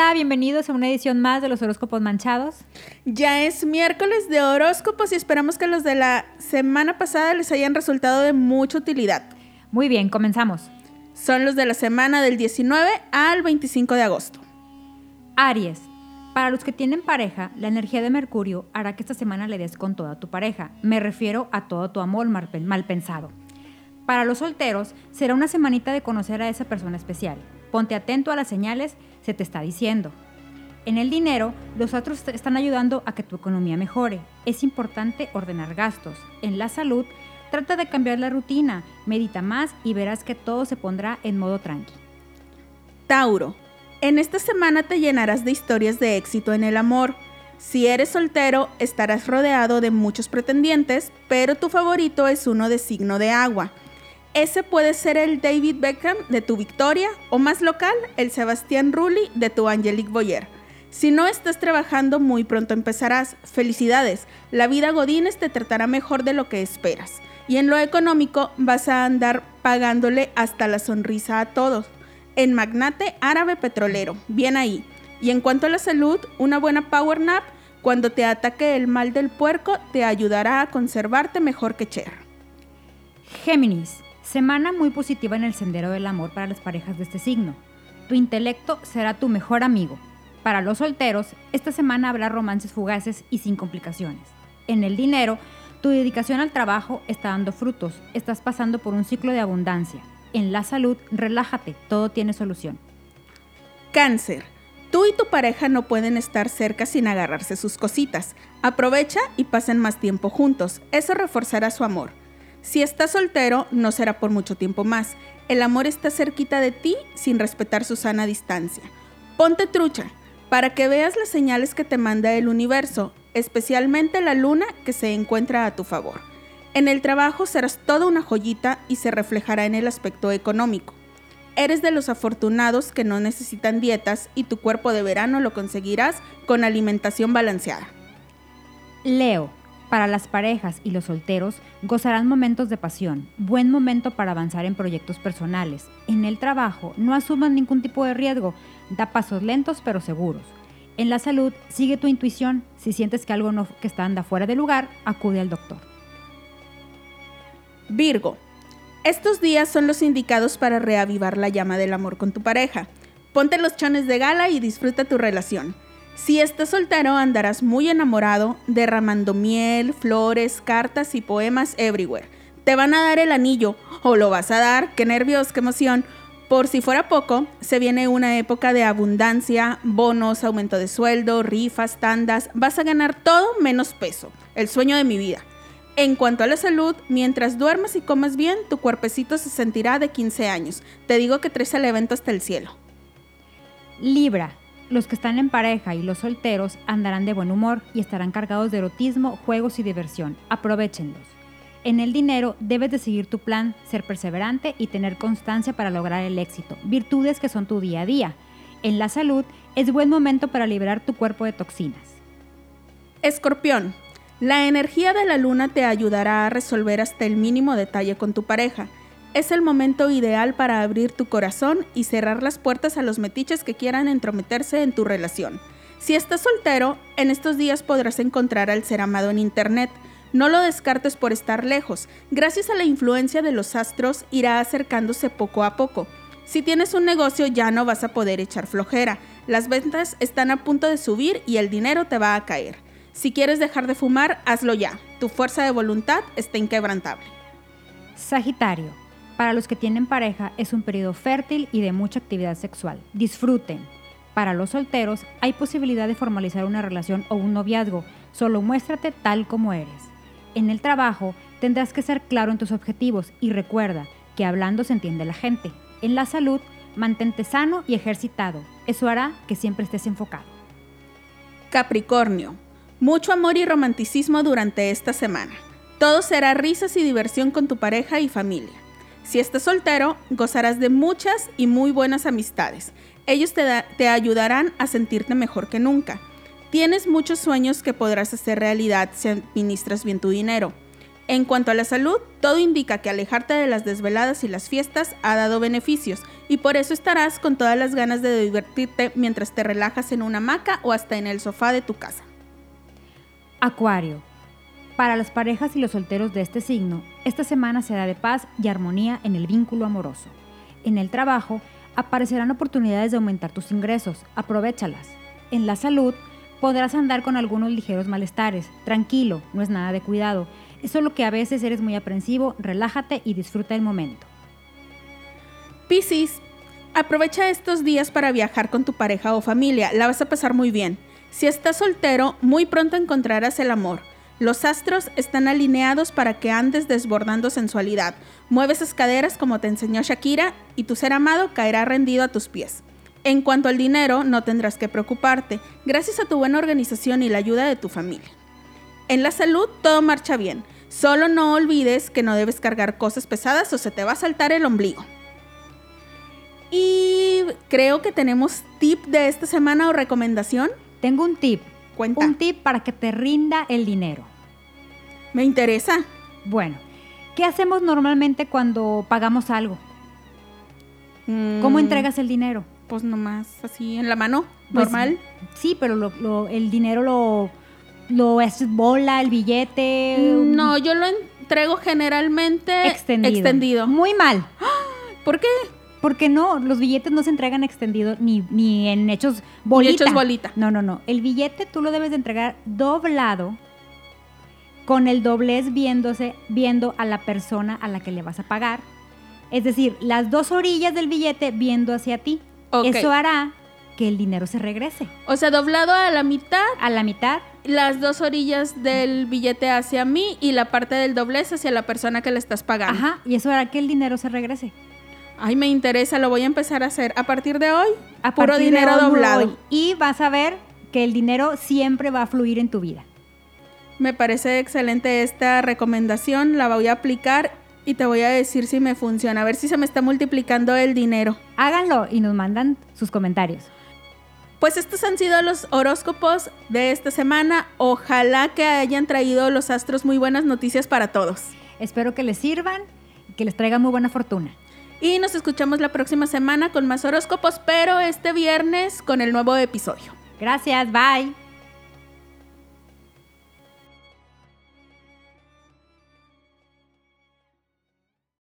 Hola, bienvenidos a una edición más de los horóscopos manchados. Ya es miércoles de horóscopos y esperamos que los de la semana pasada les hayan resultado de mucha utilidad. Muy bien, comenzamos. Son los de la semana del 19 al 25 de agosto. Aries. Para los que tienen pareja, la energía de Mercurio hará que esta semana le des con toda tu pareja. Me refiero a todo tu amor mal, mal pensado. Para los solteros, será una semanita de conocer a esa persona especial. Ponte atento a las señales, se te está diciendo. En el dinero, los otros te están ayudando a que tu economía mejore. Es importante ordenar gastos. En la salud, trata de cambiar la rutina, medita más y verás que todo se pondrá en modo tranqui. Tauro, en esta semana te llenarás de historias de éxito en el amor. Si eres soltero, estarás rodeado de muchos pretendientes, pero tu favorito es uno de signo de agua. Ese puede ser el David Beckham de tu Victoria o más local, el Sebastián Rulli de tu Angelique Boyer. Si no estás trabajando, muy pronto empezarás. Felicidades, la vida Godínez te tratará mejor de lo que esperas. Y en lo económico vas a andar pagándole hasta la sonrisa a todos. En Magnate Árabe Petrolero, bien ahí. Y en cuanto a la salud, una buena power nap, cuando te ataque el mal del puerco, te ayudará a conservarte mejor que Cher. Géminis. Semana muy positiva en el sendero del amor para las parejas de este signo. Tu intelecto será tu mejor amigo. Para los solteros, esta semana habrá romances fugaces y sin complicaciones. En el dinero, tu dedicación al trabajo está dando frutos, estás pasando por un ciclo de abundancia. En la salud, relájate, todo tiene solución. Cáncer. Tú y tu pareja no pueden estar cerca sin agarrarse sus cositas. Aprovecha y pasen más tiempo juntos. Eso reforzará su amor. Si estás soltero, no será por mucho tiempo más. El amor está cerquita de ti sin respetar su sana distancia. Ponte trucha para que veas las señales que te manda el universo, especialmente la luna que se encuentra a tu favor. En el trabajo serás toda una joyita y se reflejará en el aspecto económico. Eres de los afortunados que no necesitan dietas y tu cuerpo de verano lo conseguirás con alimentación balanceada. Leo, para las parejas y los solteros, gozarán momentos de pasión, buen momento para avanzar en proyectos personales. En el trabajo, no asuman ningún tipo de riesgo, da pasos lentos pero seguros. En la salud, sigue tu intuición. Si sientes que algo no, que está anda fuera de lugar, acude al doctor. Virgo, estos días son los indicados para reavivar la llama del amor con tu pareja. Ponte los chones de gala y disfruta tu relación. Si estás soltero, andarás muy enamorado, derramando miel, flores, cartas y poemas everywhere. Te van a dar el anillo, o lo vas a dar, qué nervios, qué emoción. Por si fuera poco, se viene una época de abundancia, bonos, aumento de sueldo, rifas, tandas, vas a ganar todo menos peso, el sueño de mi vida. En cuanto a la salud, mientras duermas y comas bien, tu cuerpecito se sentirá de 15 años. Te digo que traes el evento hasta el cielo. Libra, los que están en pareja y los solteros andarán de buen humor y estarán cargados de erotismo, juegos y diversión. Aprovechenlos. En el dinero debes de seguir tu plan, ser perseverante y tener constancia para lograr el éxito, virtudes que son tu día a día. En la salud es buen momento para liberar tu cuerpo de toxinas. Escorpión, la energía de la luna te ayudará a resolver hasta el mínimo detalle con tu pareja es el momento ideal para abrir tu corazón y cerrar las puertas a los metiches que quieran entrometerse en tu relación. Si estás soltero, en estos días podrás encontrar al ser amado en Internet. No lo descartes por estar lejos. Gracias a la influencia de los astros irá acercándose poco a poco. Si tienes un negocio ya no vas a poder echar flojera. Las ventas están a punto de subir y el dinero te va a caer. Si quieres dejar de fumar, hazlo ya. Tu fuerza de voluntad está inquebrantable. Sagitario. Para los que tienen pareja es un periodo fértil y de mucha actividad sexual. Disfruten. Para los solteros hay posibilidad de formalizar una relación o un noviazgo. Solo muéstrate tal como eres. En el trabajo tendrás que ser claro en tus objetivos y recuerda que hablando se entiende la gente. En la salud, mantente sano y ejercitado. Eso hará que siempre estés enfocado. Capricornio. Mucho amor y romanticismo durante esta semana. Todo será risas y diversión con tu pareja y familia. Si estás soltero, gozarás de muchas y muy buenas amistades. Ellos te, ayudarán a sentirte mejor que nunca. Tienes muchos sueños que podrás hacer realidad si administras bien tu dinero. En cuanto a la salud, todo indica que alejarte de las desveladas y las fiestas ha dado beneficios y por eso estarás con todas las ganas de divertirte mientras te relajas en una hamaca o hasta en el sofá de tu casa. Acuario. Para las parejas y los solteros de este signo, esta semana será de paz y armonía en el vínculo amoroso. En el trabajo, aparecerán oportunidades de aumentar tus ingresos, aprovechalas. En la salud, podrás andar con algunos ligeros malestares. Tranquilo, no es nada de cuidado. Es solo que a veces eres muy aprensivo, relájate y disfruta el momento. Piscis, aprovecha estos días para viajar con tu pareja o familia, la vas a pasar muy bien. Si estás soltero, muy pronto encontrarás el amor. Los astros están alineados para que andes desbordando sensualidad. Mueves esas caderas como te enseñó Shakira y tu ser amado caerá rendido a tus pies. En cuanto al dinero, no tendrás que preocuparte, gracias a tu buena organización y la ayuda de tu familia. En la salud, todo marcha bien. Solo no olvides que no debes cargar cosas pesadas o se te va a saltar el ombligo. Y creo que tenemos tip de esta semana o recomendación. Tengo un tip. Cuenta. Un tip para que te rinda el dinero. Me interesa. Bueno, ¿qué hacemos normalmente cuando pagamos algo? ¿Cómo Mm, entregas el dinero? Pues nomás así en la mano, Pues, normal. Sí, pero lo- lo- el dinero lo, lo es bola, el billete. No, yo lo entrego generalmente extendido. extendido. Muy mal. ¿Por qué? Porque no, los billetes no se entregan extendidos ni, ni en hechos bolita. hechos bolita. No, no, no. El billete tú lo debes de entregar doblado con el doblez viéndose, viendo a la persona a la que le vas a pagar. Es decir, las dos orillas del billete viendo hacia ti. Ok. Eso hará que el dinero se regrese. O sea, doblado a la mitad, A la mitad, las dos orillas del billete hacia mí y la parte del doblez hacia la persona que le estás pagando. ajá, y eso hará que el dinero se regrese. Ay, me interesa, lo voy a empezar a hacer. A partir de hoy, A puro dinero doblado. hoy. Y vas a ver que el dinero siempre va a fluir en tu vida. Me parece excelente esta recomendación, la voy a aplicar y te voy a decir si me funciona, a ver si se me está multiplicando el dinero. Háganlo y nos mandan sus comentarios. Pues estos han sido los horóscopos de esta semana. Ojalá que hayan traído los astros muy buenas noticias para todos. Espero que les sirvan y que les traigan muy buena fortuna. Y nos escuchamos la próxima semana con más horóscopos, pero este viernes con el nuevo episodio. Gracias, bye.